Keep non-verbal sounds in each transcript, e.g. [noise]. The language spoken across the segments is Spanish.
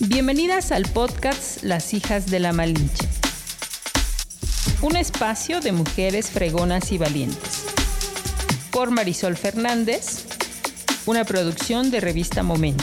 Bienvenidas al podcast Las hijas de la Malinche. Un espacio de mujeres fregonas y valientes. Por Marisol Fernández, una producción de revista Momento.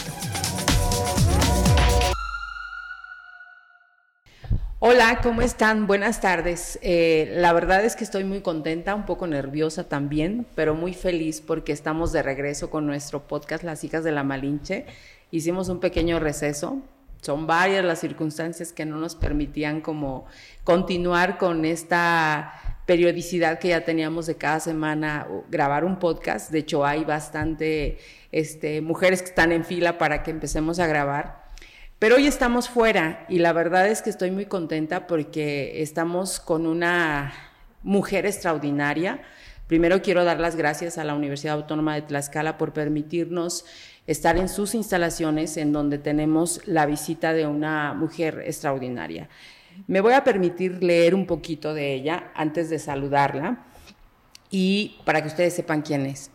Hola, ¿cómo están? Buenas tardes. Eh, la verdad es que estoy muy contenta, un poco nerviosa también, pero muy feliz porque estamos de regreso con nuestro podcast Las hijas de la Malinche. Hicimos un pequeño receso. Son varias las circunstancias que no nos permitían como continuar con esta periodicidad que ya teníamos de cada semana grabar un podcast. De hecho, hay bastante este, mujeres que están en fila para que empecemos a grabar. Pero hoy estamos fuera y la verdad es que estoy muy contenta porque estamos con una mujer extraordinaria. Primero quiero dar las gracias a la Universidad Autónoma de Tlaxcala por permitirnos estar en sus instalaciones en donde tenemos la visita de una mujer extraordinaria. Me voy a permitir leer un poquito de ella antes de saludarla y para que ustedes sepan quién es.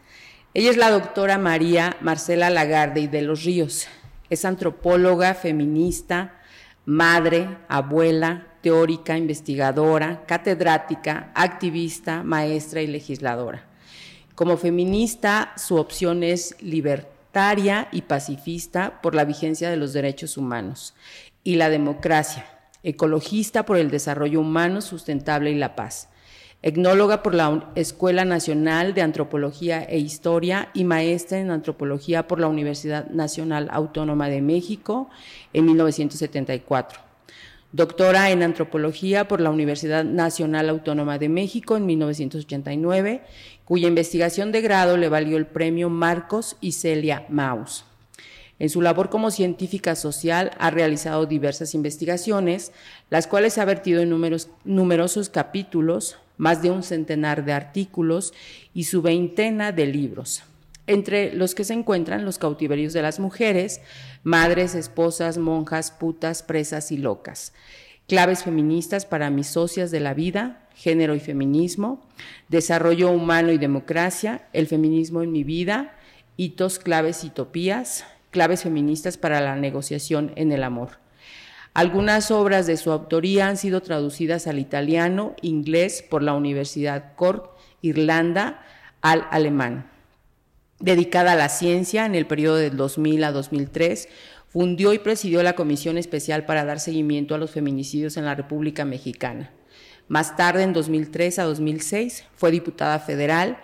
Ella es la doctora María Marcela Lagarde y de los Ríos. Es antropóloga, feminista, madre, abuela, teórica, investigadora, catedrática, activista, maestra y legisladora. Como feminista, su opción es y pacifista por la vigencia de los derechos humanos y la democracia, ecologista por el desarrollo humano sustentable y la paz etnóloga por la Escuela Nacional de Antropología e Historia y maestra en antropología por la Universidad Nacional Autónoma de México en 1974. Doctora en antropología por la Universidad Nacional Autónoma de México en 1989, cuya investigación de grado le valió el premio Marcos y Celia Maus. En su labor como científica social ha realizado diversas investigaciones, las cuales ha vertido en numerosos capítulos, más de un centenar de artículos y su veintena de libros, entre los que se encuentran los cautiverios de las mujeres, madres, esposas, monjas, putas, presas y locas, claves feministas para mis socias de la vida, género y feminismo, desarrollo humano y democracia, el feminismo en mi vida, hitos, claves y utopías, claves feministas para la negociación en el amor. Algunas obras de su autoría han sido traducidas al italiano, inglés por la Universidad Cork, Irlanda, al alemán. Dedicada a la ciencia en el periodo del 2000 a 2003, fundió y presidió la Comisión Especial para dar seguimiento a los feminicidios en la República Mexicana. Más tarde, en 2003 a 2006, fue diputada federal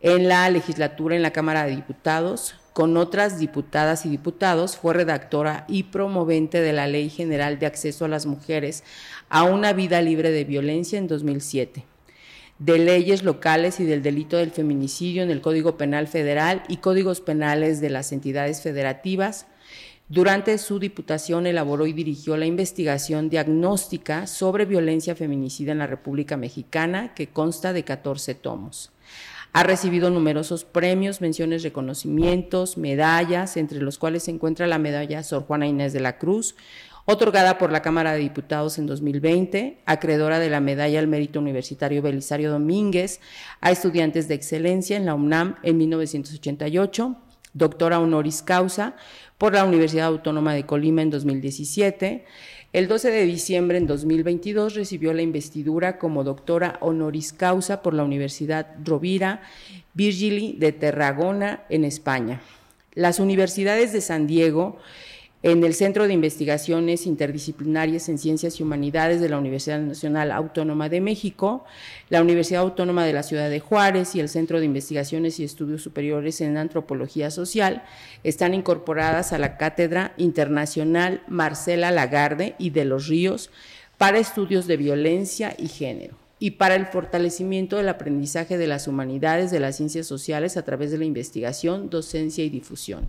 en la legislatura en la Cámara de Diputados, con otras diputadas y diputados, fue redactora y promovente de la Ley General de Acceso a las Mujeres a una vida libre de violencia en 2007 de leyes locales y del delito del feminicidio en el Código Penal Federal y códigos penales de las entidades federativas. Durante su diputación elaboró y dirigió la investigación diagnóstica sobre violencia feminicida en la República Mexicana, que consta de 14 tomos. Ha recibido numerosos premios, menciones, reconocimientos, medallas, entre los cuales se encuentra la medalla Sor Juana Inés de la Cruz, otorgada por la Cámara de Diputados en 2020, acreedora de la medalla al mérito universitario Belisario Domínguez a estudiantes de excelencia en la UNAM en 1988, doctora honoris causa por la Universidad Autónoma de Colima en 2017, el 12 de diciembre en 2022 recibió la investidura como doctora honoris causa por la Universidad Rovira Virgili de Tarragona en España. Las universidades de San Diego en el Centro de Investigaciones Interdisciplinarias en Ciencias y Humanidades de la Universidad Nacional Autónoma de México, la Universidad Autónoma de la Ciudad de Juárez y el Centro de Investigaciones y Estudios Superiores en Antropología Social están incorporadas a la Cátedra Internacional Marcela Lagarde y de los Ríos para estudios de violencia y género y para el fortalecimiento del aprendizaje de las humanidades, de las ciencias sociales a través de la investigación, docencia y difusión.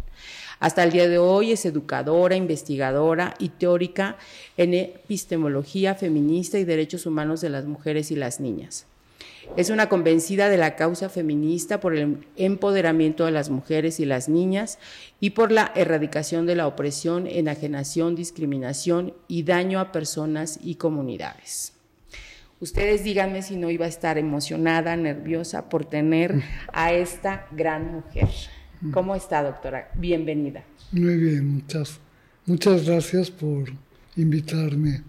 Hasta el día de hoy es educadora, investigadora y teórica en epistemología feminista y derechos humanos de las mujeres y las niñas. Es una convencida de la causa feminista por el empoderamiento de las mujeres y las niñas y por la erradicación de la opresión, enajenación, discriminación y daño a personas y comunidades. Ustedes díganme si no iba a estar emocionada, nerviosa por tener a esta gran mujer. ¿Cómo está, doctora? Bienvenida. Muy bien, muchas Muchas gracias por invitarme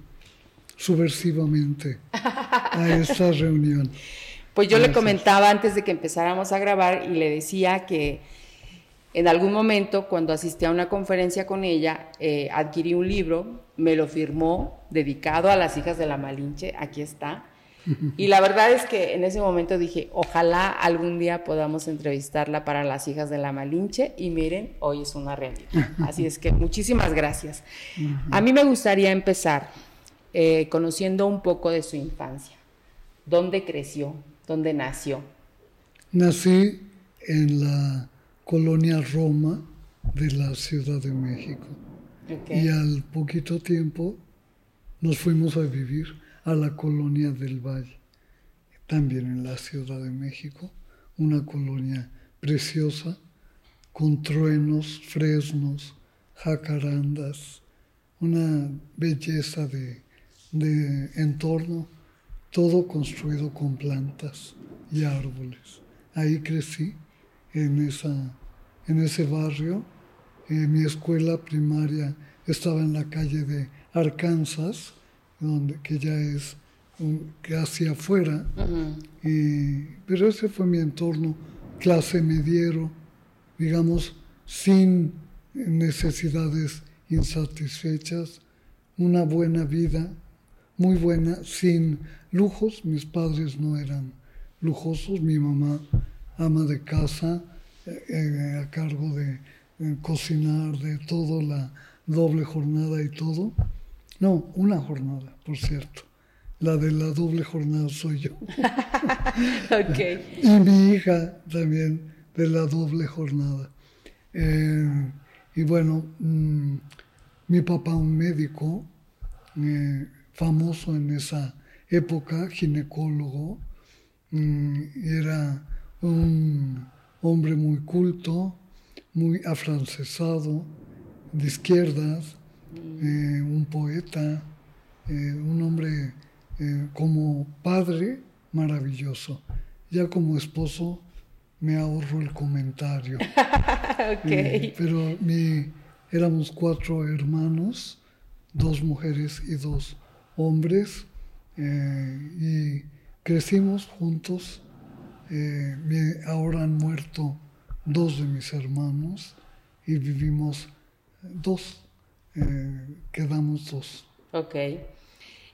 subversivamente a esta [laughs] reunión. Pues yo le comentaba antes de que empezáramos a grabar y le decía que en algún momento, cuando asistí a una conferencia con ella, eh, adquirí un libro, me lo firmó, dedicado a las hijas de la Malinche, aquí está. [laughs] Y la verdad es que en ese momento dije, ojalá algún día podamos entrevistarla para las hijas de la Malinche y miren, hoy es una realidad. [laughs] Así es que muchísimas gracias. A mí me gustaría empezar eh, conociendo un poco de su infancia. ¿Dónde creció? ¿Dónde nació? Nací en la colonia Roma de la Ciudad de México. Y al poquito tiempo nos fuimos a vivir a la colonia del Valle, también en la Ciudad de México, una colonia preciosa, con truenos, fresnos, jacarandas, una belleza de, de entorno todo construido con plantas y árboles. Ahí crecí, en, esa, en ese barrio. Eh, mi escuela primaria estaba en la calle de Arkansas, donde, que ya es casi afuera. y, pero ese fue mi entorno, clase mediero, digamos, sin necesidades insatisfechas, una buena vida, muy buena, sin lujos, mis padres no eran lujosos, mi mamá ama de casa, eh, eh, a cargo de eh, cocinar, de todo, la doble jornada y todo. No, una jornada, por cierto. La de la doble jornada soy yo. [laughs] Y mi hija también de la doble jornada. y bueno, mm, mi papá, un médico famoso en esa época, ginecólogo, mm, era un hombre muy culto, muy afrancesado, de izquierdas, eh, un poeta, eh, un hombre eh, como padre maravilloso. Ya como esposo me ahorro el comentario. [laughs] pero mi, éramos cuatro hermanos, dos mujeres y dos hombres, y crecimos juntos. ahora han muerto dos de mis hermanos y vivimos dos, eh, quedamos dos. Ok.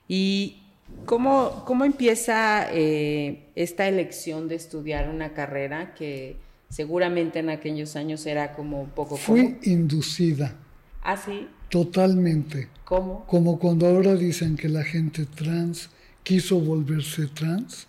¿Y cómo, cómo empieza eh, esta elección de estudiar una carrera que seguramente en aquellos años era como poco... Fui inducida. ¿Ah, sí? Totalmente. ¿Cómo? Como cuando ahora dicen que la gente trans quiso volverse trans.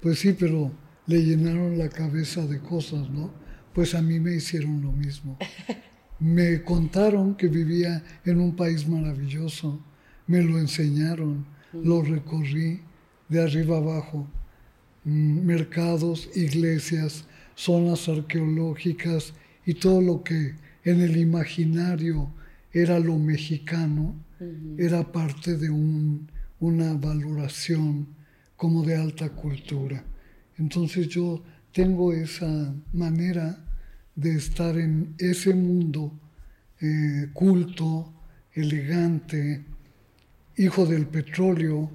Pues sí, pero le llenaron la cabeza de cosas, ¿no? Pues a mí me hicieron lo mismo. [laughs] Me contaron que vivía en un país maravilloso, me lo enseñaron, lo recorrí de arriba abajo, mm, mercados, iglesias, zonas arqueológicas y todo lo que en el imaginario era lo mexicano, era parte de una valoración como de alta cultura. Entonces yo tengo esa manera de estar en ese mundo eh, culto, elegante, hijo del petróleo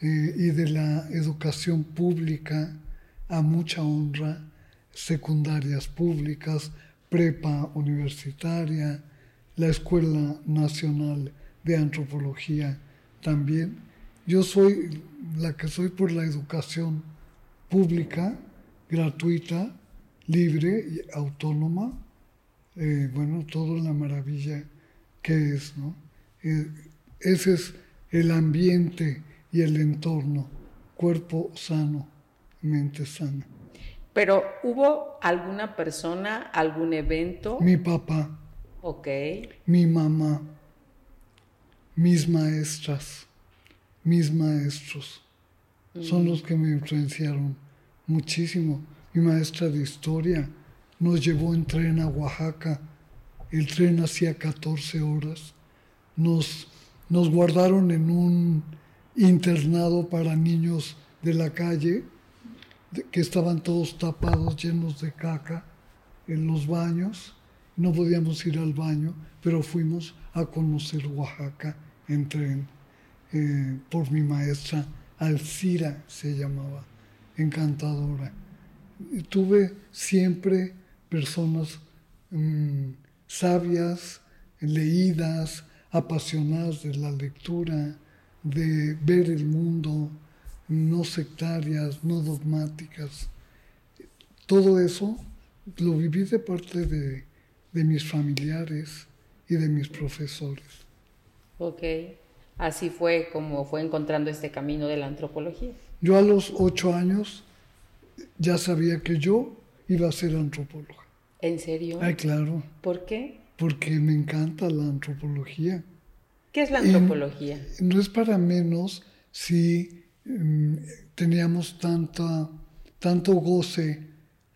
eh, y de la educación pública a mucha honra, secundarias públicas, prepa universitaria, la Escuela Nacional de Antropología también. Yo soy la que soy por la educación pública, gratuita, libre y autónoma, eh, bueno, toda la maravilla que es, ¿no? Eh, ese es el ambiente y el entorno, cuerpo sano, mente sana. Pero ¿hubo alguna persona, algún evento? Mi papá. Ok. Mi mamá, mis maestras, mis maestros, son mm. los que me influenciaron muchísimo mi maestra de historia nos llevó en tren a Oaxaca. El tren hacía 14 horas. Nos, nos guardaron en un internado para niños de la calle, que estaban todos tapados, llenos de caca, en los baños. no podíamos ir al baño, pero fuimos a conocer Oaxaca en tren eh, por mi maestra Alcira, se llamaba, encantadora. Tuve siempre personas mm, sabias, leídas, apasionadas de la lectura, de ver el mundo, no sectarias, no dogmáticas. Todo eso lo viví de parte de, mis familiares y de mis profesores. Ok, así fue como fue encontrando este camino de la antropología. Yo a los ocho años ya sabía que yo iba a ser antropóloga. ¿En serio? Ay, claro. ¿Por qué? Porque me encanta la antropología. ¿Qué es la antropología? no es para menos si mm, teníamos tanta, tanto goce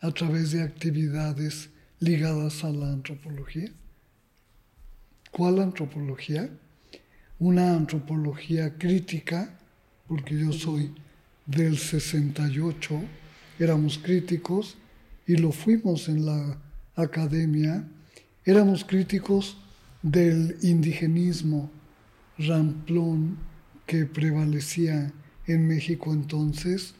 a través de actividades ligadas a la antropología. ¿Cuál antropología? Una antropología crítica, porque yo soy del 68, éramos críticos y lo fuimos en la academia, éramos críticos del indigenismo ramplón que prevalecía en México entonces,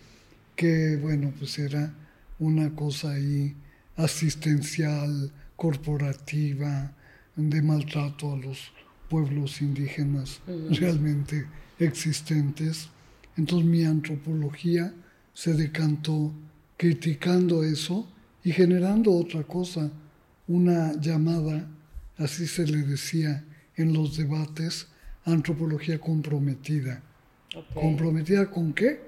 que bueno, pues era una cosa ahí asistencial, corporativa, de maltrato a los pueblos indígenas realmente existentes. Entonces mi antropología se decantó criticando eso y generando otra cosa, una llamada, así se le decía en los debates, antropología comprometida. ¿Comprometida con qué?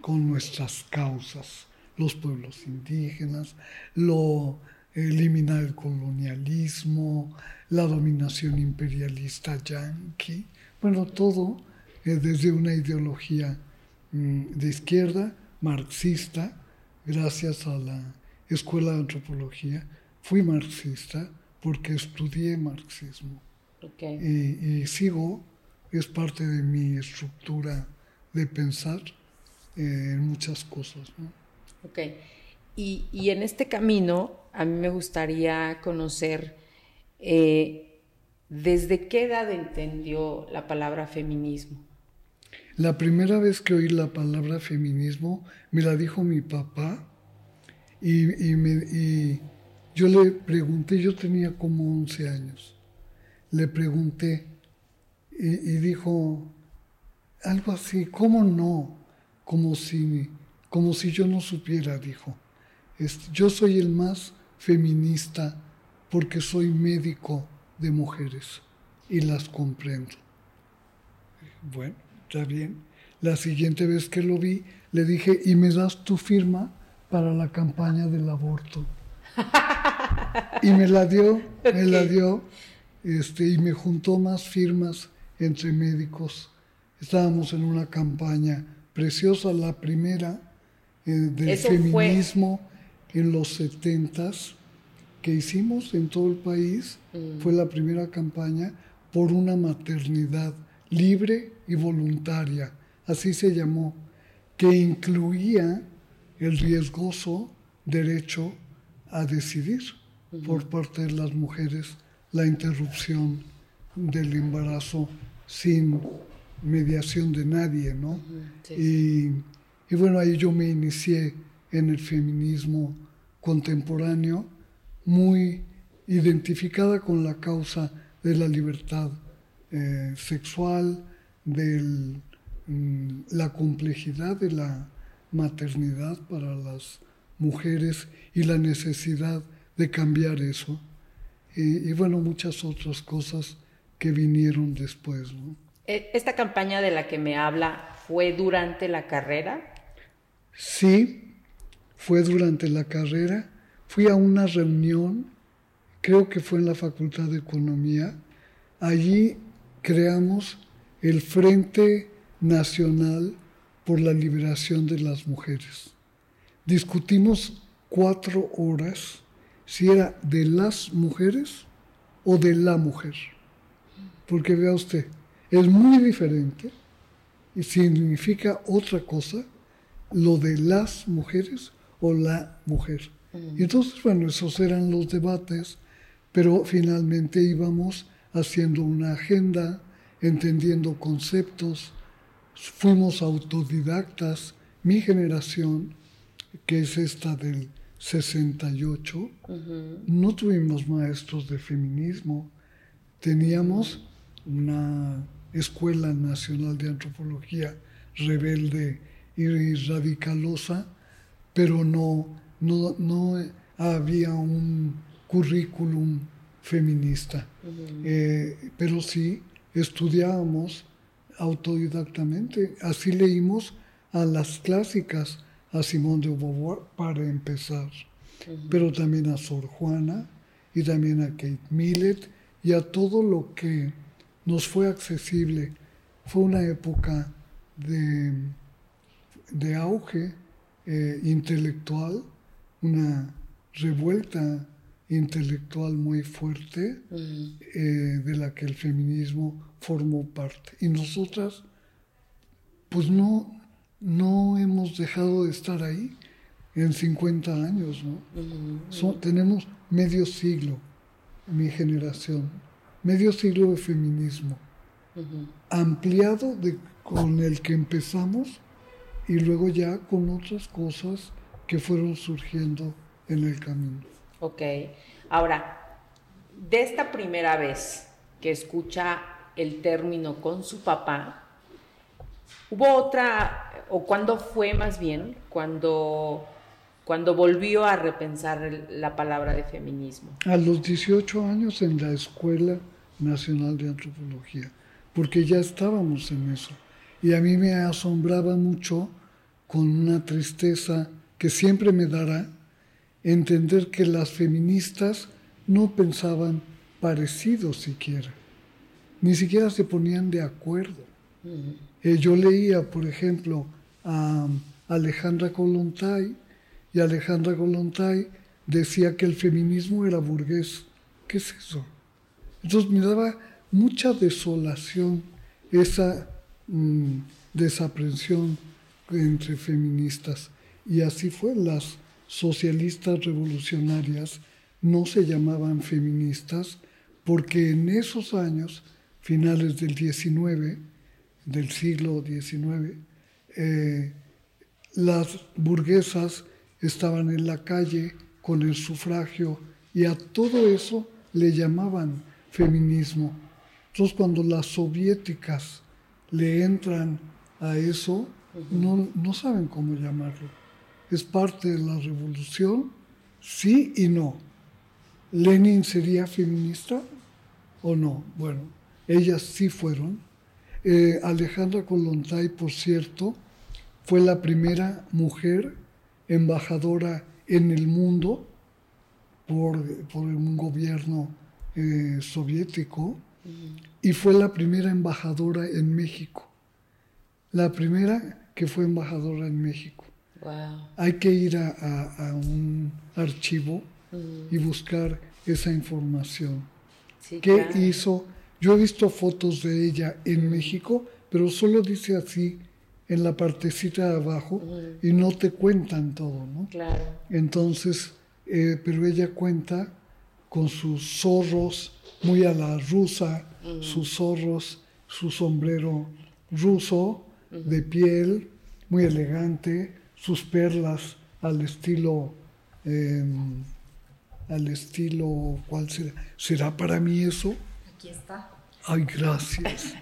Con nuestras causas los pueblos indígenas, lo eliminar el colonialismo, la dominación imperialista yanqui, bueno, todo eh, desde una ideología mm, de izquierda, marxista, gracias a la Escuela de Antropología, fui marxista porque estudié marxismo. Y, sigo, es parte de mi estructura de pensar eh, en muchas cosas. ¿no? Ok. Y, en este camino, a mí me gustaría conocer eh, desde qué edad entendió la palabra feminismo. La primera vez que oí la palabra feminismo me la dijo mi papá y, y yo le pregunté, yo tenía como 11 años, le pregunté y, y dijo algo así, ¿cómo no? Como si como si yo no supiera, dijo. Yo soy el más feminista porque soy médico de mujeres y las comprendo. Bueno, está bien. La siguiente vez que lo vi, le dije, ¿y me das tu firma para la campaña del aborto? y me la dio, [laughs] me la dio, este, y me juntó más firmas entre médicos. Estábamos en una campaña preciosa, la primera eh, del feminismo en los setentas que hicimos en todo el país. Mm. Fue la primera campaña por una maternidad libre y voluntaria, así se llamó, que incluía el riesgoso derecho a decidir por parte de las mujeres la interrupción del embarazo sin mediación de nadie, ¿no? Y y bueno, ahí yo me inicié en el feminismo contemporáneo, muy identificada con la causa de la libertad eh, sexual, de mm, la complejidad de la maternidad para las mujeres y la necesidad de cambiar eso. Y, y bueno, muchas otras cosas que vinieron después. E, ¿Esta campaña de la que me habla fue durante la carrera? Sí, fue durante la carrera. Fui a una reunión, creo que fue en la Facultad de Economía. Allí creamos el Frente Nacional por la Liberación de las Mujeres. Discutimos cuatro horas si era de las mujeres o de la mujer. Porque vea usted, es muy diferente y significa otra cosa lo de las mujeres o la mujer. Y entonces, bueno, esos eran los debates, pero finalmente íbamos haciendo una agenda, entendiendo conceptos, fuimos autodidactas, mi generación, que es esta del 68, no tuvimos maestros de feminismo, teníamos una Escuela Nacional de Antropología rebelde y radicalosa, pero no, no, no había un currículum feminista. Eh, pero sí estudiábamos autodidactamente, así leímos a las clásicas, a Simón de Beauvoir para empezar, pero también a Sor Juana y también a Kate Millett y a todo lo que nos fue accesible. Fue una época de, de auge eh, intelectual, una revuelta intelectual muy fuerte eh, de la que el feminismo formó parte. Y nosotras, pues no, no hemos dejado de estar ahí en 50 años, ¿no? tenemos medio siglo, mi generación, medio siglo de feminismo, ampliado de, con el que empezamos y luego ya con otras cosas que fueron surgiendo en el camino. Ok, ahora, de esta primera vez que escucha el término con su papá, ¿hubo otra, o cuándo fue más bien, cuando, cuando volvió a repensar la palabra de feminismo? A los 18 años en la Escuela Nacional de Antropología, porque ya estábamos en eso. Y a mí me asombraba mucho, con una tristeza que siempre me dará, entender que las feministas no pensaban parecido siquiera, ni siquiera se ponían de acuerdo. Eh, yo leía, por ejemplo, a Alejandra Kolontai, y Alejandra Kolontai decía que el feminismo era burgués. ¿Qué es eso? Entonces me daba mucha desolación esa mm, desaprensión entre feministas. Y así fue, las socialistas revolucionarias no se llamaban feministas porque en esos años, finales del 19, del siglo XIX, eh, las burguesas estaban en la calle con el sufragio y a todo eso le llamaban feminismo. Entonces cuando las soviéticas le entran a eso, no, no saben cómo llamarlo es parte de la revolución, sí y no. ¿Lenin sería feminista o no? Bueno, ellas sí fueron. Eh, Alejandra Kolontai, por cierto, fue la primera mujer embajadora en el mundo por, un gobierno eh, soviético y fue la primera embajadora en México. La primera que fue embajadora en México. Hay que ir a, un archivo y mm. buscar esa información. ¿Qué hizo? Yo he visto fotos de ella en México, pero solo dice así en la partecita de abajo y no te cuentan todo, ¿no? Claro. Entonces, eh, pero ella cuenta con sus zorros muy a la rusa, sus zorros, su sombrero ruso de piel, muy elegante, sus perlas al estilo, em, al estilo, ¿cuál será? ¿Será para mí eso? Aquí está. Ay, gracias.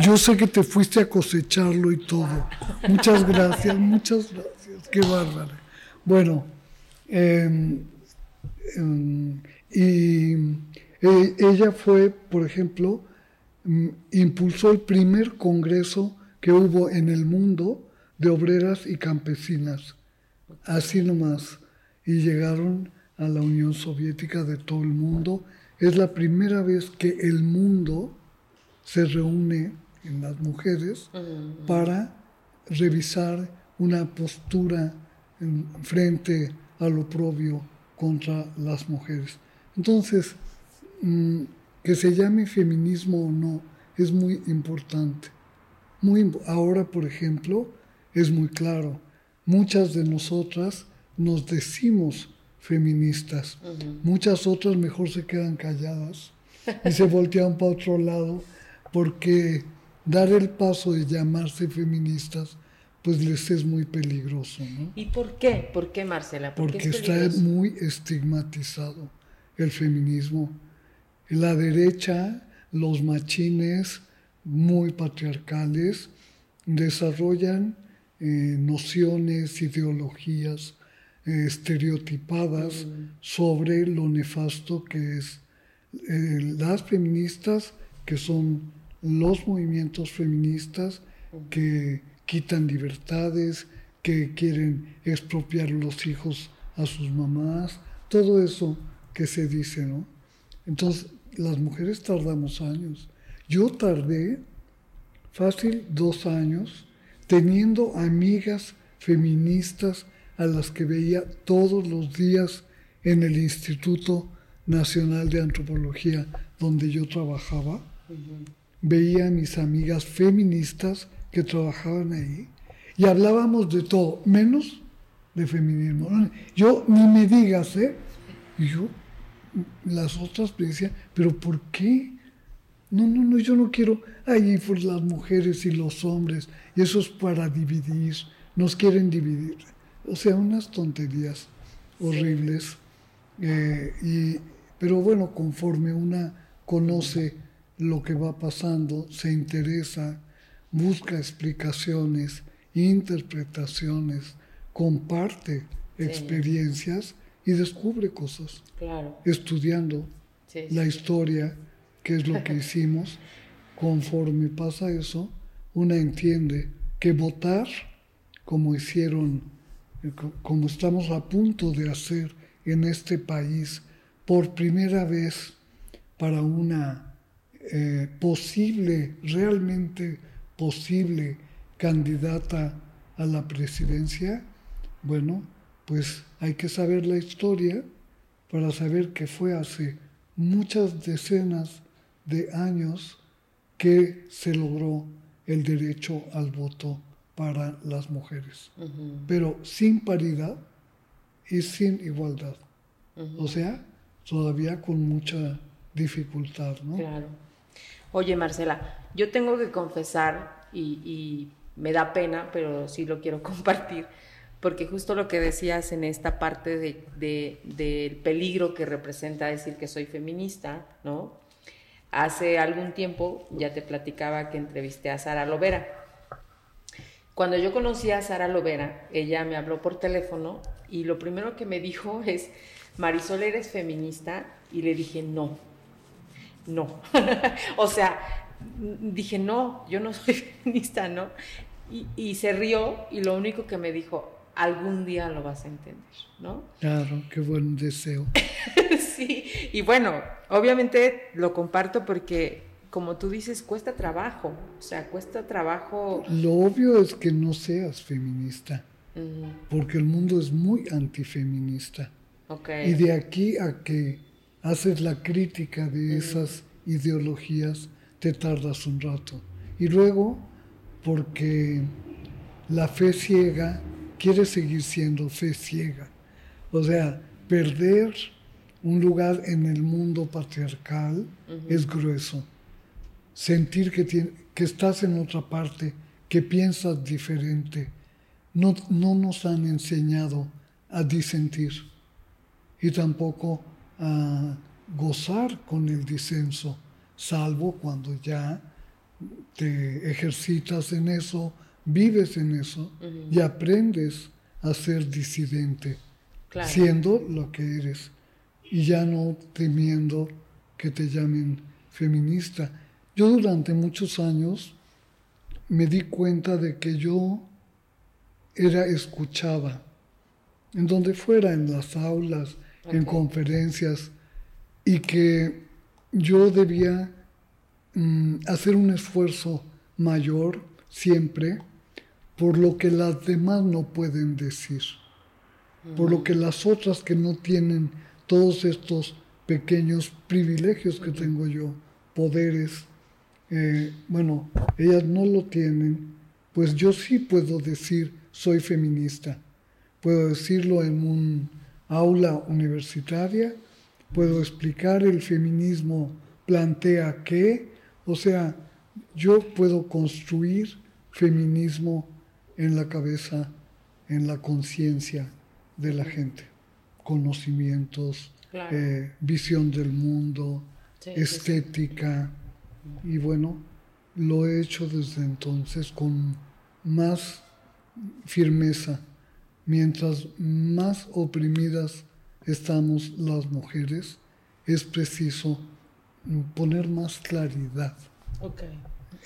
Yo sé que te fuiste a cosecharlo y todo. Muchas gracias, muchas gracias. Qué bárbara. Bueno, em, em, y e, ella fue, por ejemplo, impulsó el primer congreso que hubo en el mundo de obreras y campesinas, así nomás, y llegaron a la Unión Soviética de todo el mundo. Es la primera vez que el mundo se reúne en las mujeres para revisar una postura en frente al oprobio contra las mujeres. Entonces, mm, que se llame feminismo o no es muy importante. Muy, ahora, por ejemplo, es muy claro. Muchas de nosotras nos decimos feministas. Muchas otras mejor se quedan calladas y se [laughs] voltean para otro lado porque dar el paso de llamarse feministas pues les es muy peligroso. ¿no? ¿Y por qué? ¿Por qué, Marcela? porque está muy estigmatizado el feminismo. La derecha, los machines muy patriarcales, desarrollan eh, nociones, ideologías eh, estereotipadas sobre lo nefasto que es eh, las feministas, que son los movimientos feministas que quitan libertades, que quieren expropiar los hijos a sus mamás, todo eso que se dice, ¿no? Entonces, las mujeres tardamos años. Yo tardé fácil dos años teniendo amigas feministas a las que veía todos los días en el Instituto Nacional de Antropología donde yo trabajaba. Veía a mis amigas feministas que trabajaban ahí y hablábamos de todo, menos de feminismo. Yo ni me digas, ¿eh? Y yo, las otras me decían, pero ¿por qué? No, no, no, yo no quiero, ahí por las mujeres y los hombres, y eso es para dividir, nos quieren dividir. O sea, unas tonterías horribles. Eh, y, pero bueno, conforme una conoce lo que va pasando, se interesa, busca explicaciones, interpretaciones, comparte experiencias y descubre cosas. Claro. Estudiando la historia, que es lo que [laughs] hicimos, conforme pasa eso, una entiende que votar, como hicieron como estamos a punto de hacer en este país por primera vez para una eh, posible, realmente posible candidata a la presidencia, bueno, pues hay que saber la historia para saber que fue hace muchas decenas de años que se logró el derecho al voto para las mujeres, pero sin paridad y sin igualdad. O sea, todavía con mucha dificultad, ¿no? Claro. Oye, Marcela, yo tengo que confesar, y, me da pena, pero sí lo quiero [laughs] compartir, porque justo lo que decías en esta parte de, del peligro que representa decir que soy feminista, ¿no? Hace algún tiempo ya te platicaba que entrevisté a Sara Lovera cuando yo conocí a Sara Lovera, ella me habló por teléfono y lo primero que me dijo [laughs] es, Marisol, ¿eres feminista? Y le dije, no, no. [laughs] o sea, dije, no, yo no soy [laughs] feminista, ¿no? Y, y, se rió y lo único que me dijo, algún día lo vas a entender, ¿no? [laughs] Claro, qué buen deseo. sí, y bueno, obviamente lo comparto porque como tú dices, cuesta trabajo, o sea, cuesta trabajo. Lo obvio es que no seas feminista, porque el mundo es muy antifeminista. Okay. Y de aquí a que haces la crítica de esas ideologías, te tardas un rato. Y luego, porque la fe ciega quiere seguir siendo fe ciega. O sea, perder un lugar en el mundo patriarcal es grueso sentir que, que estás en otra parte, que piensas diferente. No, no nos han enseñado a disentir y tampoco a gozar con el disenso, salvo cuando ya te ejercitas en eso, vives en eso y aprendes a ser disidente, siendo lo que eres y ya no temiendo que te llamen feminista. Yo durante muchos años me di cuenta de que yo era escuchada, en donde fuera, en las aulas, en conferencias, y que yo debía mm, hacer un esfuerzo mayor siempre por lo que las demás no pueden decir, por lo que las otras que no tienen todos estos pequeños privilegios que tengo yo, poderes, eh, bueno, ellas no lo tienen, pues yo sí puedo decir soy feminista. Puedo decirlo en un aula universitaria, puedo explicar, el feminismo plantea qué, o sea, yo puedo construir feminismo en la cabeza, en la conciencia de la gente, conocimientos, eh, visión del mundo, estética, y bueno, lo he hecho desde entonces con más firmeza. Mientras más oprimidas estamos las mujeres, es preciso poner más claridad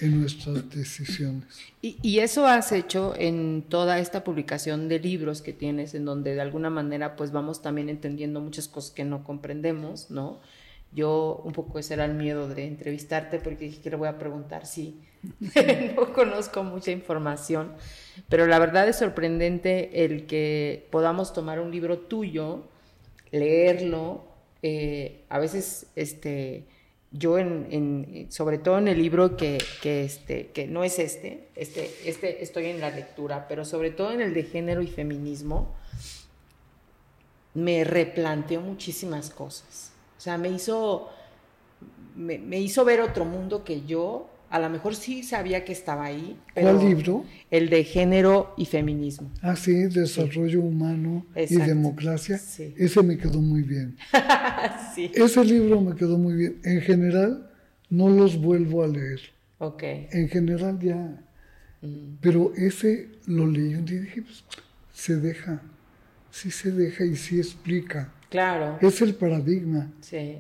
en nuestras decisiones. Y, y, eso has hecho en toda esta publicación de libros que tienes, en donde de alguna manera pues vamos también entendiendo muchas cosas que no comprendemos, ¿no? Yo un poco ese era el miedo de entrevistarte porque dije que le voy a preguntar si [laughs] no conozco mucha información, pero la verdad es sorprendente el que podamos tomar un libro tuyo, leerlo, eh, a veces este yo en, sobre todo en el libro que, que, este, que no es este, este, este estoy en la lectura, pero sobre todo en el de género y feminismo, me replanteó muchísimas cosas. O sea, me hizo, me, hizo ver otro mundo que yo a lo mejor sí sabía que estaba ahí. ¿Cuál libro? El de género y feminismo. Ah, sí, desarrollo humano y democracia. Ese me quedó muy bien. [laughs] sí. Ese libro me quedó muy bien. En general, no los vuelvo a leer. Ok. En general ya. Mm. Pero ese lo leí un día y dije, pues, se deja. Sí se deja y sí explica. Claro. Es el paradigma,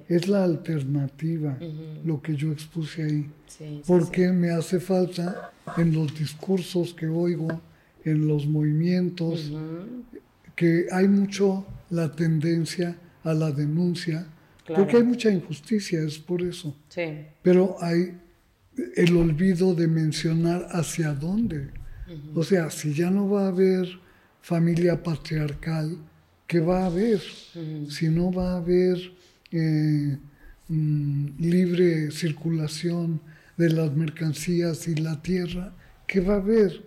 es la alternativa, lo que yo expuse ahí. porque me hace falta en los discursos que oigo, en los movimientos, que hay mucho la tendencia a la denuncia, porque hay mucha injusticia, es por eso. Pero hay el olvido de mencionar hacia dónde. O sea, si ya no va a haber familia patriarcal, que va a haber, si no va a haber eh, mm, libre circulación de las mercancías y la tierra, ¿qué va a haber?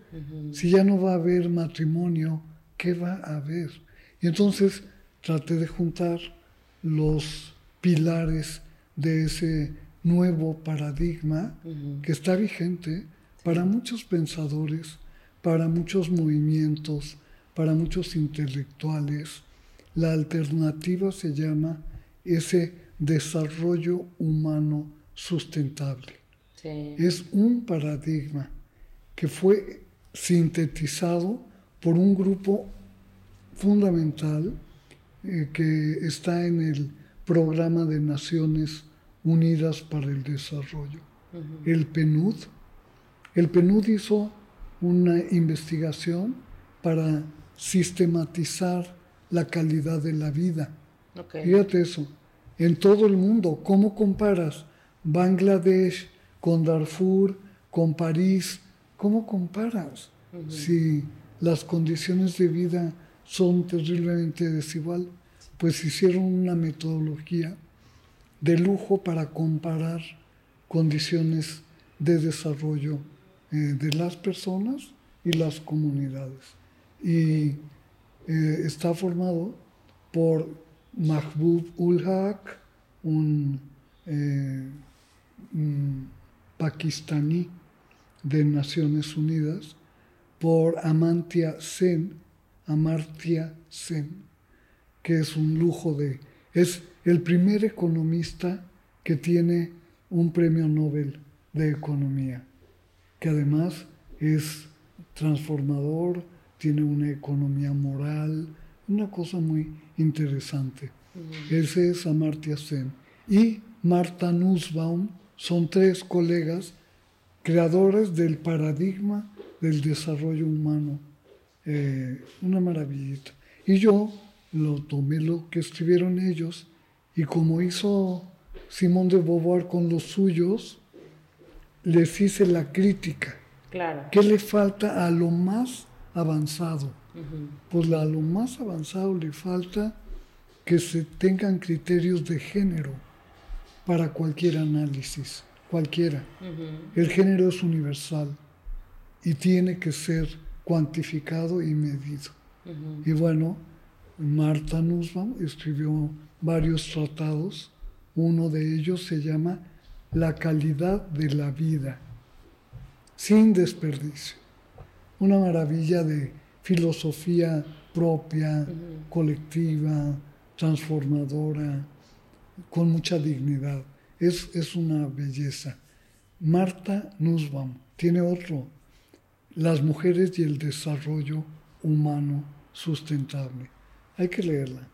Si ya no va a haber matrimonio, ¿qué va a haber? Y entonces traté de juntar los pilares de ese nuevo paradigma que está vigente para muchos pensadores, para muchos movimientos, para muchos intelectuales, la alternativa se llama ese desarrollo humano sustentable. Es un paradigma que fue sintetizado por un grupo fundamental eh, que está en el programa de Naciones Unidas para el Desarrollo, el PNUD. El PNUD hizo una investigación para sistematizar la calidad de la vida. Fíjate eso. En todo el mundo, ¿cómo comparas Bangladesh con Darfur, con París? ¿Cómo comparas? Si las condiciones de vida son terriblemente desigual, pues hicieron una metodología de lujo para comparar condiciones de desarrollo eh, de las personas y las comunidades. Y eh, está formado por Mahbub ul Haq, un, eh, pakistaní de Naciones Unidas, por Amantia Sen, Amartya Sen, que es un lujo de... Es el primer economista que tiene un premio Nobel de Economía, que además es transformador, tiene una economía moral, una cosa muy interesante. Ese es Amartya Sen. Y Marta Nussbaum son tres colegas creadores del paradigma del desarrollo humano. Eh, una maravillita. Y yo lo tomé lo que escribieron ellos y como hizo Simón de Beauvoir con los suyos, les hice la crítica. Claro. ¿Qué le falta a lo más avanzado. Pues a lo más avanzado le falta que se tengan criterios de género para cualquier análisis, cualquiera. El género es universal y tiene que ser cuantificado y medido. Y bueno, Marta Nussbaum escribió varios tratados. Uno de ellos se llama La calidad de la vida, sin desperdicio. Una maravilla de filosofía propia, colectiva, transformadora, con mucha dignidad. Es, es una belleza. Marta Nussbaum tiene otro, Las mujeres y el desarrollo humano sustentable. Hay que leerla.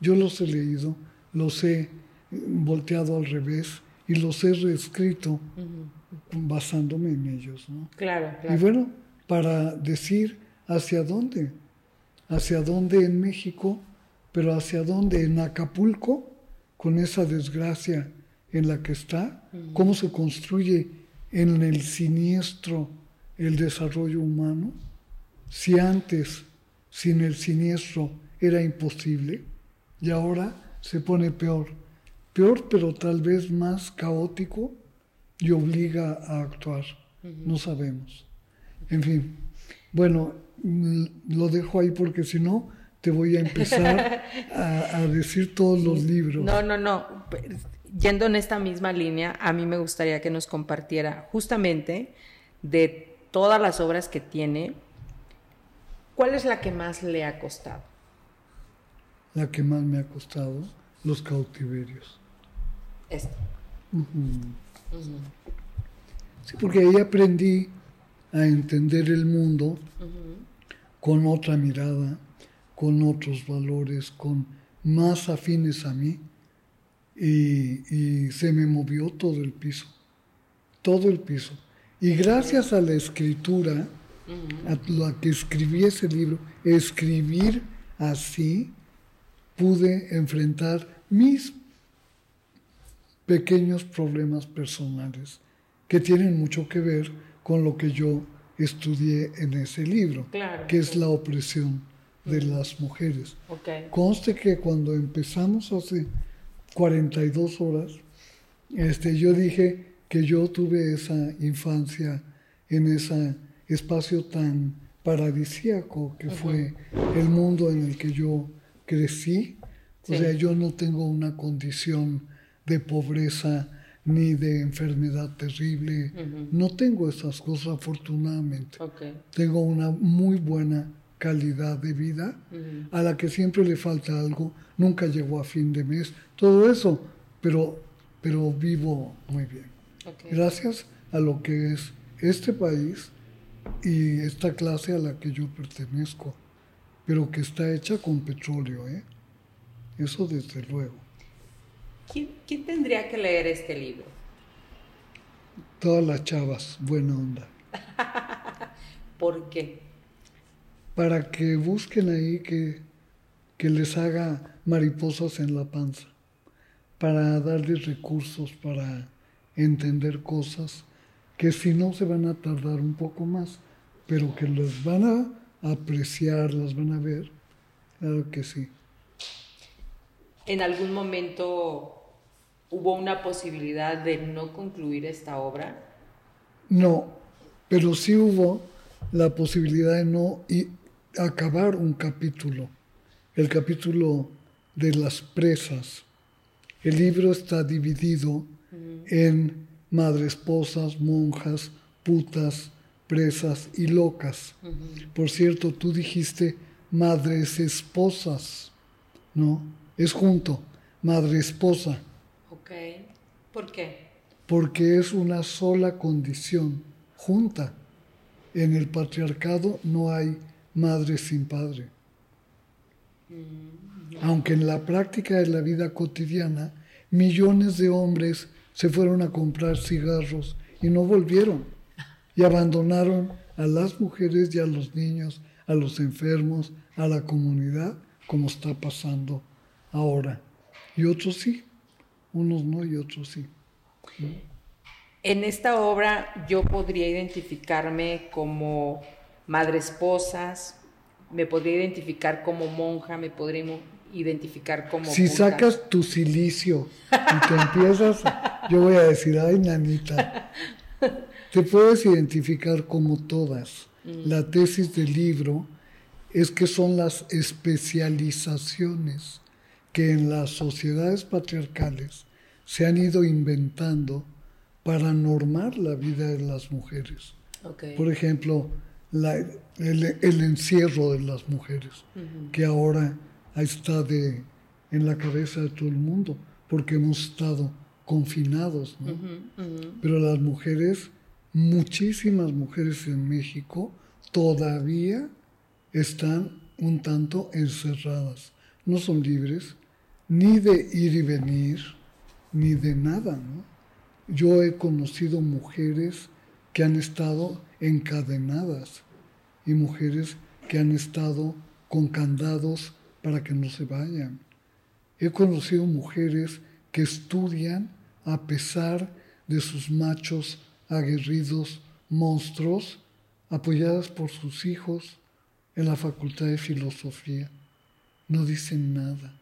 Yo los he leído, los he volteado al revés y los he reescrito basándome en ellos. ¿no? Claro, claro. Y bueno, para decir hacia dónde, hacia dónde en México, pero hacia dónde en Acapulco, con esa desgracia en la que está, cómo se construye en el siniestro el desarrollo humano, si antes sin el siniestro era imposible y ahora se pone peor. Peor, pero tal vez más caótico y obliga a actuar. No sabemos. En fin, bueno, lo dejo ahí porque si no, te voy a empezar a, decir todos los libros. No, no, no. Yendo en esta misma línea, a mí me gustaría que nos compartiera justamente de todas las obras que tiene, ¿cuál es la que más le ha costado? La que más me ha costado, los cautiverios. Esto. Sí, porque ahí aprendí a entender el mundo con otra mirada, con otros valores, con más afines a mí, y, se me movió todo el piso, todo el piso. Y gracias a la escritura, a la que escribí ese libro, escribir así, pude enfrentar mis pequeños problemas personales que tienen mucho que ver con lo que yo estudié en ese libro, que es la opresión de las mujeres. Conste que cuando empezamos hace 42 horas, este, yo dije que yo tuve esa infancia en ese espacio tan paradisíaco que fue el mundo en el que yo crecí. O sea, yo no tengo una condición de pobreza ni de enfermedad terrible. No tengo esas cosas, afortunadamente. Tengo una muy buena calidad de vida, a la que siempre le falta algo, nunca llegó a fin de mes, todo eso, pero, pero vivo muy bien. Gracias a lo que es este país y esta clase a la que yo pertenezco, pero que está hecha con petróleo, ¿eh? Eso desde luego. ¿Quién, ¿Quién tendría que leer este libro? Todas las chavas, buena onda. [laughs] ¿Por qué? Para que busquen ahí que, que les haga mariposas en la panza, para darles recursos para entender cosas que si no se van a tardar un poco más, pero que las van a apreciar, las van a ver, claro que sí. ¿En algún momento hubo una posibilidad de no concluir esta obra? No, pero sí hubo la posibilidad de no acabar un capítulo, el capítulo de las presas. El libro está dividido en madres esposas, monjas, putas, presas y locas. Por cierto, tú dijiste madres esposas, ¿no? Es junto, madre esposa. Ok. ¿Por qué? Porque es una sola condición, junta. En el patriarcado no hay madre sin padre. Mm, Aunque en la práctica de la vida cotidiana, millones de hombres se fueron a comprar cigarros y no volvieron. Y abandonaron a las mujeres y a los niños, a los enfermos, a la comunidad, como está pasando ahora. Y otros sí, unos no y otros sí. En esta obra yo podría identificarme como madre esposas, me podría identificar como monja, me podría identificar como... Si sacas tu silicio y te empiezas, yo voy a decir, ay, nanita, te puedes identificar como todas. Mm. La tesis del libro es que son las especializaciones que en las sociedades patriarcales se han ido inventando para normar la vida de las mujeres. Por ejemplo, el, encierro de las mujeres, que ahora está de, en la cabeza de todo el mundo, porque hemos estado confinados. Pero las mujeres, muchísimas mujeres en México, todavía están un tanto encerradas. No son libres ni de ir y venir, ni de nada. Yo he conocido mujeres que han estado encadenadas y mujeres que han estado con candados para que no se vayan. He conocido mujeres que estudian a pesar de sus machos aguerridos monstruos, apoyadas por sus hijos en la Facultad de Filosofía. No dicen nada.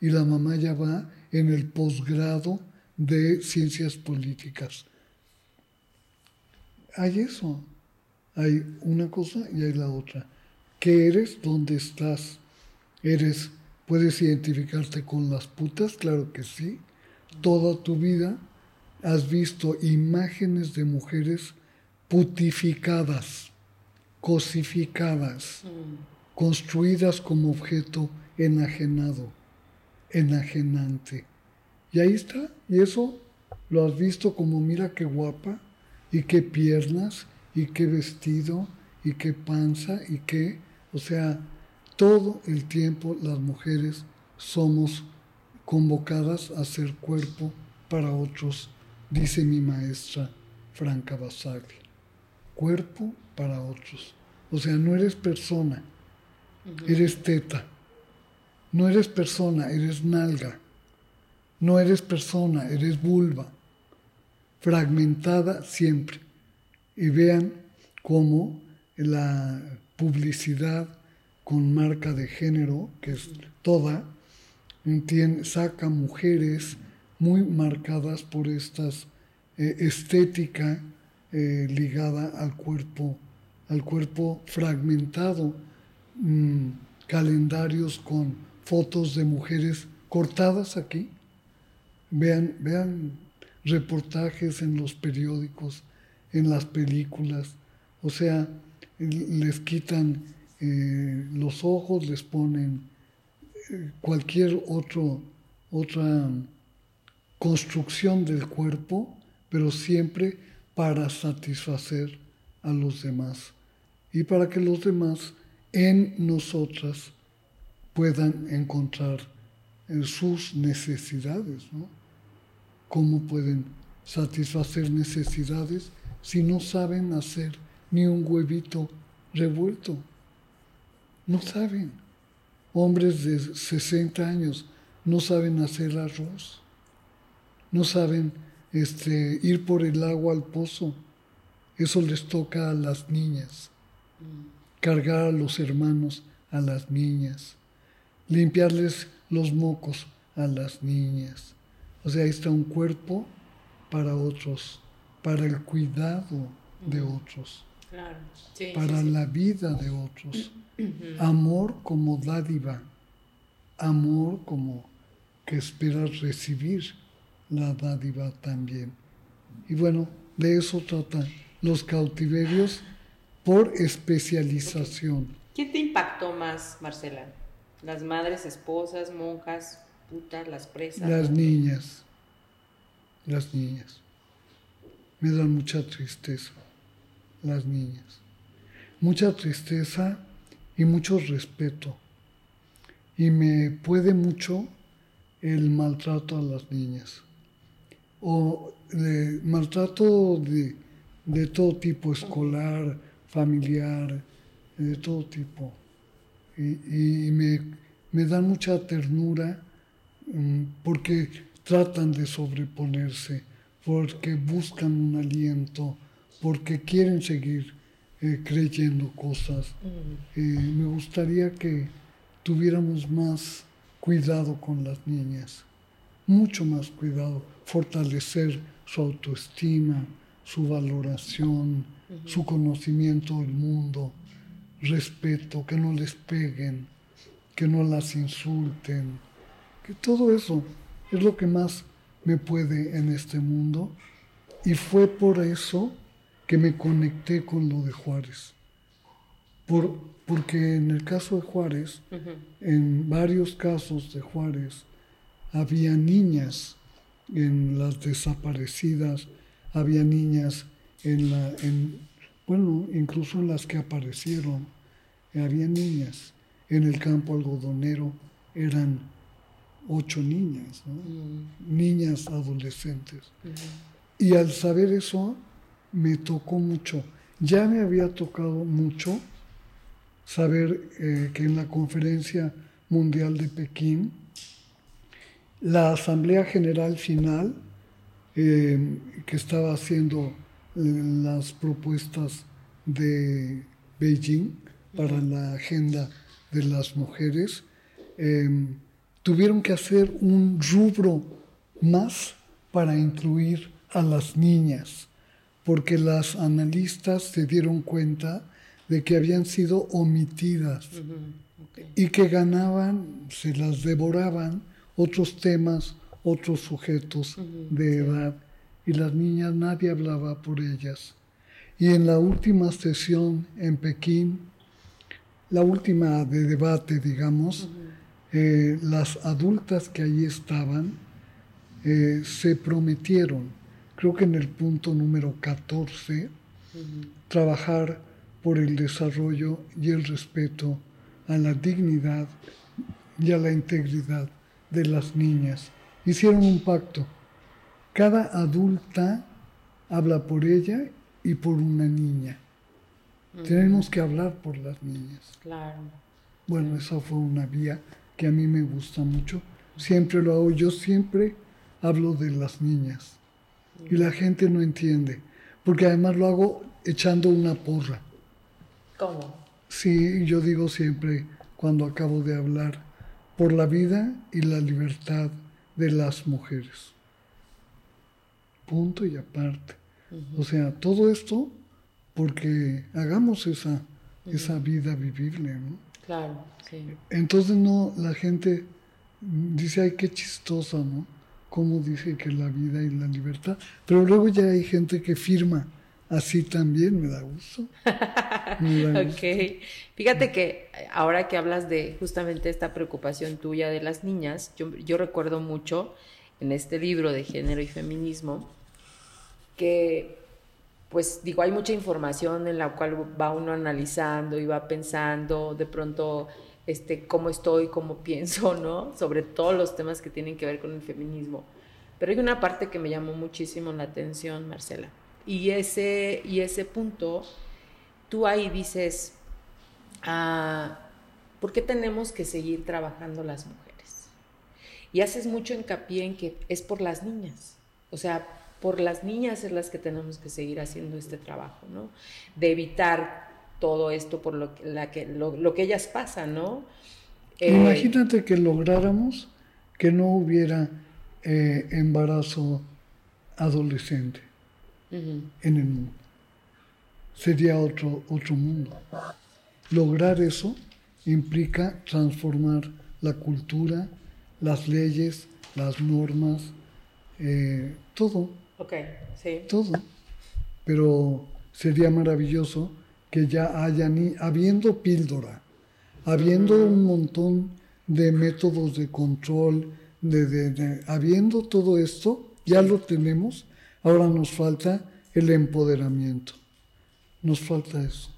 Y la mamá ya va en el posgrado de Ciencias Políticas. Hay eso. Hay una cosa y hay la otra. ¿Qué eres? ¿Dónde estás? ¿Eres, puedes identificarte con las putas? Claro que sí. Toda tu vida has visto imágenes de mujeres putificadas, cosificadas, mm. construidas como objeto enajenado, enajenante. Y ahí está, y eso lo has visto como mira qué guapa, y qué piernas, y qué vestido, y qué panza, y qué, o sea, todo el tiempo las mujeres somos convocadas a ser cuerpo para otros, dice mi maestra Franca Basagli. Cuerpo para otros. O sea, no eres persona, eres teta. No eres persona, eres nalga. No eres persona, eres vulva. Fragmentada siempre. Y vean cómo la publicidad con marca de género, que es toda, saca mujeres muy marcadas por esta eh, estética eh, ligada al cuerpo, al cuerpo fragmentado, mm, calendarios con fotos de mujeres cortadas aquí. Vean, vean reportajes en los periódicos, en las películas, o sea, les quitan eh, los ojos, les ponen cualquier otro, otra construcción del cuerpo, pero siempre para satisfacer a los demás y para que los demás en nosotras puedan encontrar en sus necesidades. ¿no? ¿Cómo pueden satisfacer necesidades si no saben hacer ni un huevito revuelto? No saben hombres de 60 años no saben hacer arroz, no saben este, ir por el agua al pozo. Eso les toca a las niñas. Cargar a los hermanos a las niñas. Limpiarles los mocos a las niñas. O sea, ahí está un cuerpo para otros, para el cuidado de otros, para la vida de otros. Amor como dádiva, amor como que esperas recibir la dádiva también. Y bueno, de eso tratan los cautiverios por especialización. ¿Quién te impactó más, Marcela? ¿Las madres, esposas, monjas, putas, las presas? Las niñas, las niñas. Me dan mucha tristeza, las niñas. Mucha tristeza y mucho respeto. Y me puede mucho el maltrato a las niñas. O maltrato de, de, todo tipo, escolar, familiar, de todo tipo. Y, y me, me, dan mucha ternura mm, porque tratan de sobreponerse, porque buscan un aliento, porque quieren seguir eh, creyendo cosas. Eh, me gustaría que tuviéramos más cuidado con las niñas, mucho más cuidado, fortalecer su autoestima, su valoración, su conocimiento del mundo. Respeto, que no les peguen, que no las insulten, que todo eso es lo que más me puede en este mundo. Y fue por eso que me conecté con lo de Juárez. Por, porque en el caso de Juárez, en varios casos de Juárez, había niñas en las desaparecidas, había niñas en la, en, bueno, incluso en las que aparecieron, había niñas. En el campo algodonero eran ocho niñas, mm. niñas adolescentes. Y al saber eso, me tocó mucho. Ya me había tocado mucho saber eh, que en la conferencia mundial de Pekín, la Asamblea General Final, eh, que estaba haciendo las propuestas de Beijing para la agenda de las mujeres, tuvieron que hacer un rubro más para incluir a las niñas, porque las analistas se dieron cuenta de que habían sido omitidas y que ganaban, se las devoraban otros temas, otros sujetos de edad, y las niñas nadie hablaba por ellas. Y en la última sesión en Pekín, la última de debate, digamos, eh, las adultas que allí estaban eh, se prometieron, creo que en el punto número 14, trabajar por el desarrollo y el respeto a la dignidad y a la integridad de las niñas. Hicieron un pacto. Cada adulta habla por ella y por una niña. Tenemos que hablar por las niñas. Claro. Bueno, esa fue una vía que a mí me gusta mucho. Siempre lo hago, yo siempre hablo de las niñas. Y la gente no entiende, porque además lo hago echando una porra. ¿Cómo? Sí, yo digo siempre cuando acabo de hablar, por la vida y la libertad de las mujeres. Punto y aparte. O sea, todo esto porque hagamos esa, esa vida vivible, ¿no? Claro, sí. Entonces no, la gente dice, ay, qué chistosa, ¿no? Cómo dice que la vida y la libertad. Pero luego ya hay gente que firma así también, me da gusto. [laughs] ok. Fíjate que ahora que hablas de justamente esta preocupación tuya de las niñas, yo, yo recuerdo mucho en este libro de género y feminismo que pues digo, hay mucha información en la cual va uno analizando y va pensando de pronto este, cómo estoy, cómo [laughs] pienso, ¿no? Sobre todos los temas que tienen que ver con el feminismo. Pero hay una parte que me llamó muchísimo la atención, Marcela. Y ese, y ese punto, tú ahí dices, ah, ¿por qué tenemos que seguir trabajando las mujeres? Y haces mucho hincapié en que es por las niñas. O sea, por las niñas es las que tenemos que seguir haciendo este trabajo, ¿no? De evitar todo esto por lo que, la que, lo, que ellas pasan, ¿no? Eh, Imagínate que lográramos que no hubiera eh, embarazo adolescente en el mundo. Sería otro, otro mundo. Lograr eso implica transformar la cultura, las leyes, las normas, eh, todo. Ok, sí. Todo. Pero sería maravilloso que ya haya ni, habiendo píldora, habiendo un montón de métodos de control, de, habiendo todo esto, ya lo tenemos, ahora nos falta el empoderamiento. Nos falta eso.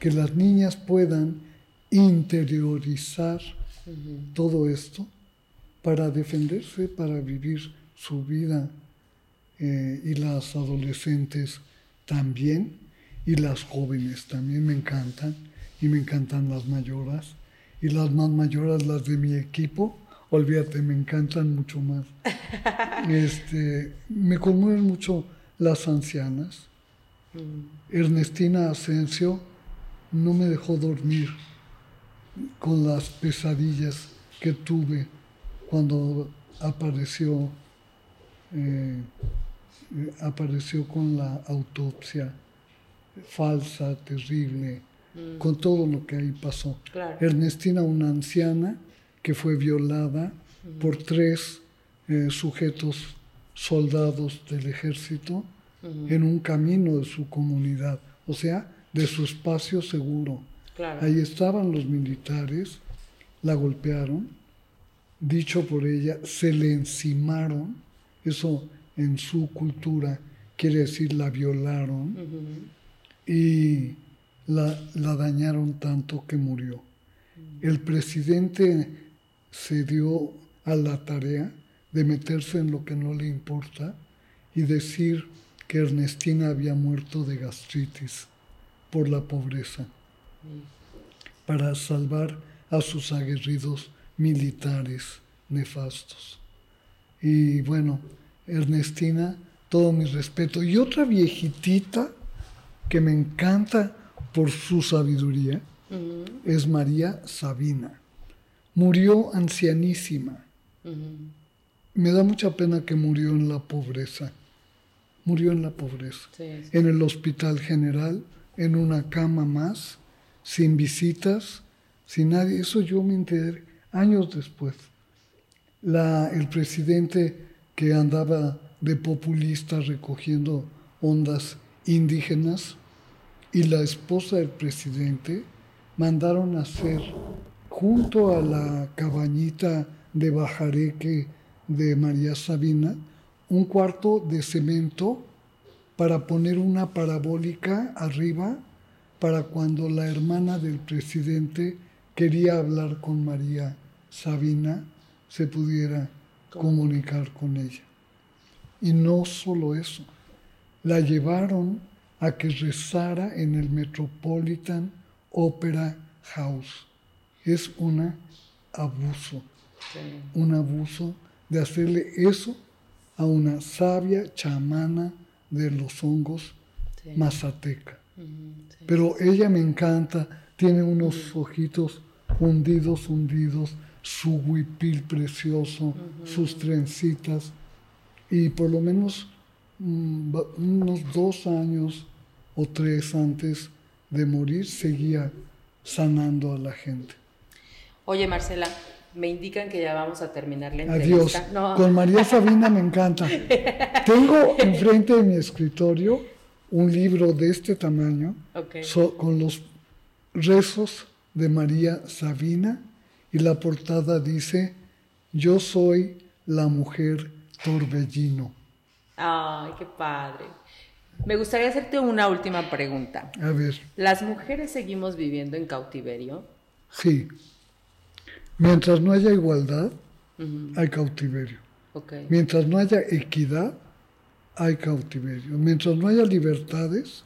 Que las niñas puedan interiorizar todo esto para defenderse, para vivir su vida eh, y las adolescentes también, y las jóvenes también me encantan, y me encantan las mayoras, y las más mayoras, las de mi equipo, olvídate, me encantan mucho más. [laughs] Este, me conmueven mucho las ancianas. Mm. Ernestina Asensio no me dejó dormir con las pesadillas que tuve cuando apareció eh, apareció con la autopsia falsa, terrible, con todo lo que ahí pasó. Claro. Ernestina, una anciana que fue violada por tres eh, sujetos soldados del ejército en un camino de su comunidad, o sea, de su espacio seguro. Claro. Ahí estaban los militares, la golpearon, dicho por ella, se le encimaron, eso en su cultura quiere decir la violaron, y la, la, dañaron tanto que murió. El presidente se dio a la tarea de meterse en lo que no le importa y decir que Ernestina había muerto de gastritis por la pobreza, para salvar a sus aguerridos militares nefastos. Y bueno, Ernestina, todo mi respeto. Y otra viejitita que me encanta por su sabiduría es María Sabina. Murió ancianísima. Me da mucha pena que murió en la pobreza. Murió en la pobreza. En el hospital general, en una cama más, sin visitas, sin nadie. Eso yo me enteré años después. La, el presidente que andaba de populista recogiendo ondas indígenas y la esposa del presidente mandaron hacer junto a la cabañita de Bajareque de María Sabina un cuarto de cemento para poner una parabólica arriba para cuando la hermana del presidente quería hablar con María Sabina, se pudiera comunicar con ella. Y no solo eso, la llevaron a que rezara en el Metropolitan Opera House. Es un abuso, un abuso de hacerle eso a una sabia chamana de los hongos mazateca. Pero ella me encanta, tiene unos ojitos hundidos, hundidos, su huipil precioso, sus trencitas, y por lo menos mm, unos dos años o tres antes de morir seguía sanando a la gente. Oye, Marcela, me indican que ya vamos a terminar la entrevista. Adiós. Con María Sabina me encanta. [laughs] Tengo enfrente de mi escritorio un libro de este tamaño con los rezos de María Sabina y la portada dice, yo soy la mujer torbellino. Ay, qué padre. Me gustaría hacerte una última pregunta. A ver. ¿Las mujeres seguimos viviendo en cautiverio? Sí. Mientras no haya igualdad, hay cautiverio. Mientras no haya equidad, hay cautiverio. Mientras no haya libertades,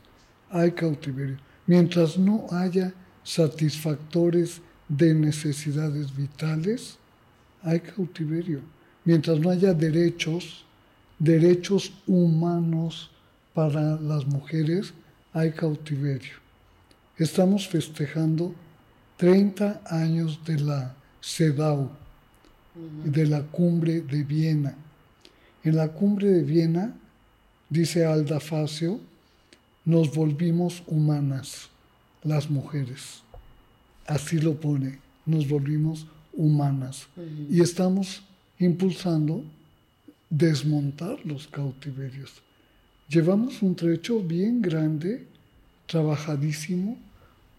hay cautiverio. Mientras no haya satisfactores de necesidades vitales, hay cautiverio. Mientras no haya derechos, derechos humanos para las mujeres, hay cautiverio. Estamos festejando 30 años de la CEDAW, de la cumbre de Viena. En la cumbre de Viena, dice Alda Facio, nos volvimos humanas, las mujeres. Así lo pone, nos volvimos humanas. Y estamos impulsando desmontar los cautiverios. Llevamos un trecho bien grande, trabajadísimo,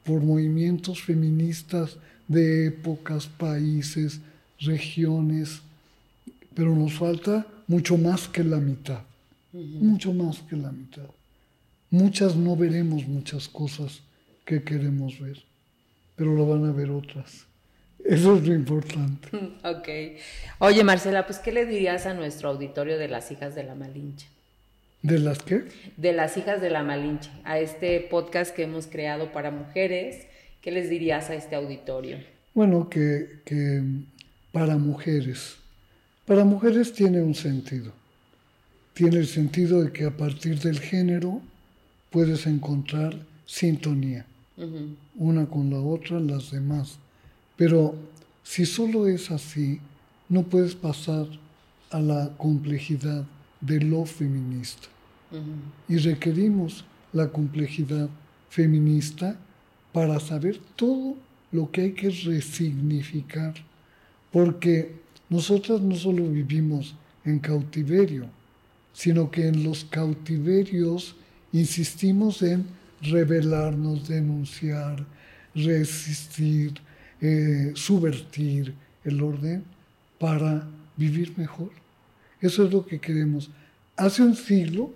por movimientos feministas de épocas, países, regiones, pero nos falta mucho más que la mitad, mucho más que la mitad. Muchas no veremos muchas cosas que queremos ver, pero lo van a ver otras. Eso es lo importante. [laughs] Ok. Oye, Marcela, pues, ¿qué le dirías a nuestro auditorio de las hijas de la Malinche? ¿De las qué? De las hijas de la Malinche, a este podcast que hemos creado para mujeres ¿Qué les dirías a este auditorio? Bueno, que, para mujeres, para mujeres tiene un sentido. Tiene el sentido de que a partir del género puedes encontrar sintonía, una con la otra, las demás. Pero si solo es así, no puedes pasar a la complejidad de lo feminista. Y requerimos la complejidad feminista para saber todo lo que hay que resignificar, porque nosotras no solo vivimos en cautiverio, sino que en los cautiverios insistimos en rebelarnos, denunciar, resistir, eh, subvertir el orden para vivir mejor. Eso es lo que queremos. Hace un siglo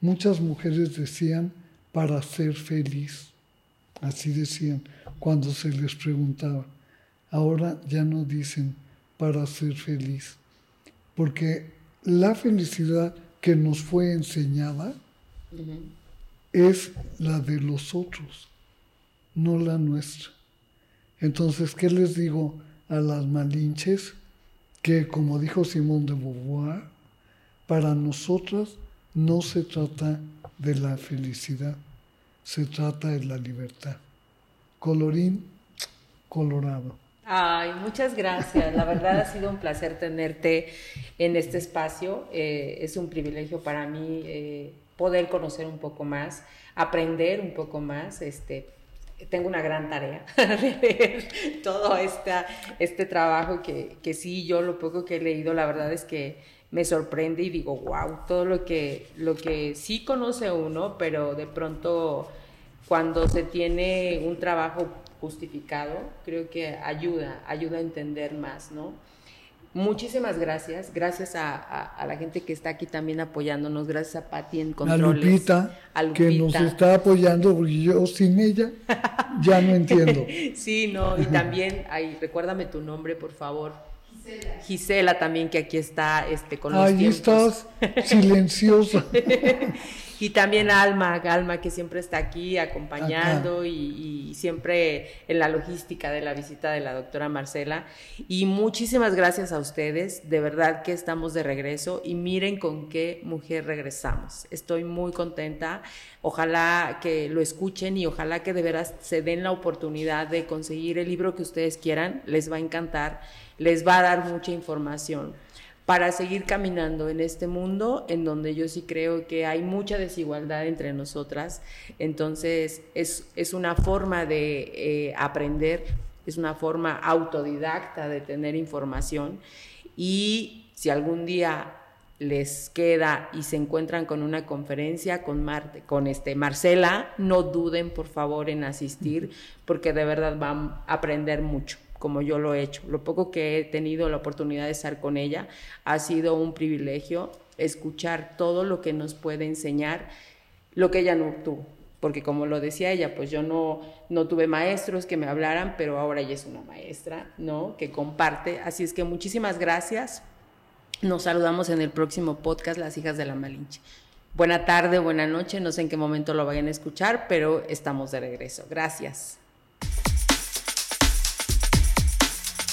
muchas mujeres decían para ser feliz. Así decían cuando se les preguntaba. Ahora ya no dicen para ser feliz. Porque la felicidad que nos fue enseñada es la de los otros, no la nuestra. Entonces, ¿qué les digo a las malinches? Que como dijo Simón de Beauvoir, para nosotras no se trata de la felicidad, se trata de la libertad. Colorín colorado. Ay, muchas gracias. La verdad ha sido un placer tenerte en este espacio. Eh, es un privilegio para mí eh, poder conocer un poco más, aprender un poco más. Este, tengo una gran tarea [laughs] de leer todo esta, este trabajo que, que sí, yo lo poco que he leído, la verdad es que me sorprende y digo, wow, todo lo que, lo que sí conoce uno, pero de pronto cuando se tiene un trabajo justificado, creo que ayuda, ayuda a entender más, ¿no? Muchísimas gracias, gracias a, la gente que está aquí también apoyándonos, gracias a Patti en controles. A Lupita, a Lupita, que nos está apoyando, porque yo sin ella ya no entiendo. [laughs] sí, no, y también, ay, recuérdame tu nombre, por favor. Gisela. Gisela también, que aquí está este, con los Ahí estás, silenciosa. [laughs] Y también Alma, Alma que siempre está aquí acompañando y, siempre en la logística de la visita de la doctora Marcela. Y muchísimas gracias a ustedes, de verdad que estamos de regreso y miren con qué mujer regresamos. Estoy muy contenta, ojalá que lo escuchen y ojalá que de veras se den la oportunidad de conseguir el libro que ustedes quieran, les va a encantar, les va a dar mucha información para seguir caminando en este mundo en donde yo sí creo que hay mucha desigualdad entre nosotras. Entonces es, es una forma de eh, aprender, es una forma autodidacta de tener información. Y si algún día les queda y se encuentran con una conferencia con, con este Marcela, no duden por favor en asistir porque de verdad van a aprender mucho como yo lo he hecho. Lo poco que he tenido la oportunidad de estar con ella ha sido un privilegio escuchar todo lo que nos puede enseñar, lo que ella no tuvo. Porque como lo decía ella, pues yo no, no tuve maestros que me hablaran, pero ahora ella es una maestra, ¿no? Que comparte. Así es que muchísimas gracias. Nos saludamos en el próximo podcast, Las Hijas de la Malinche. Buena tarde, buena noche, no sé en qué momento lo vayan a escuchar, pero estamos de regreso. Gracias.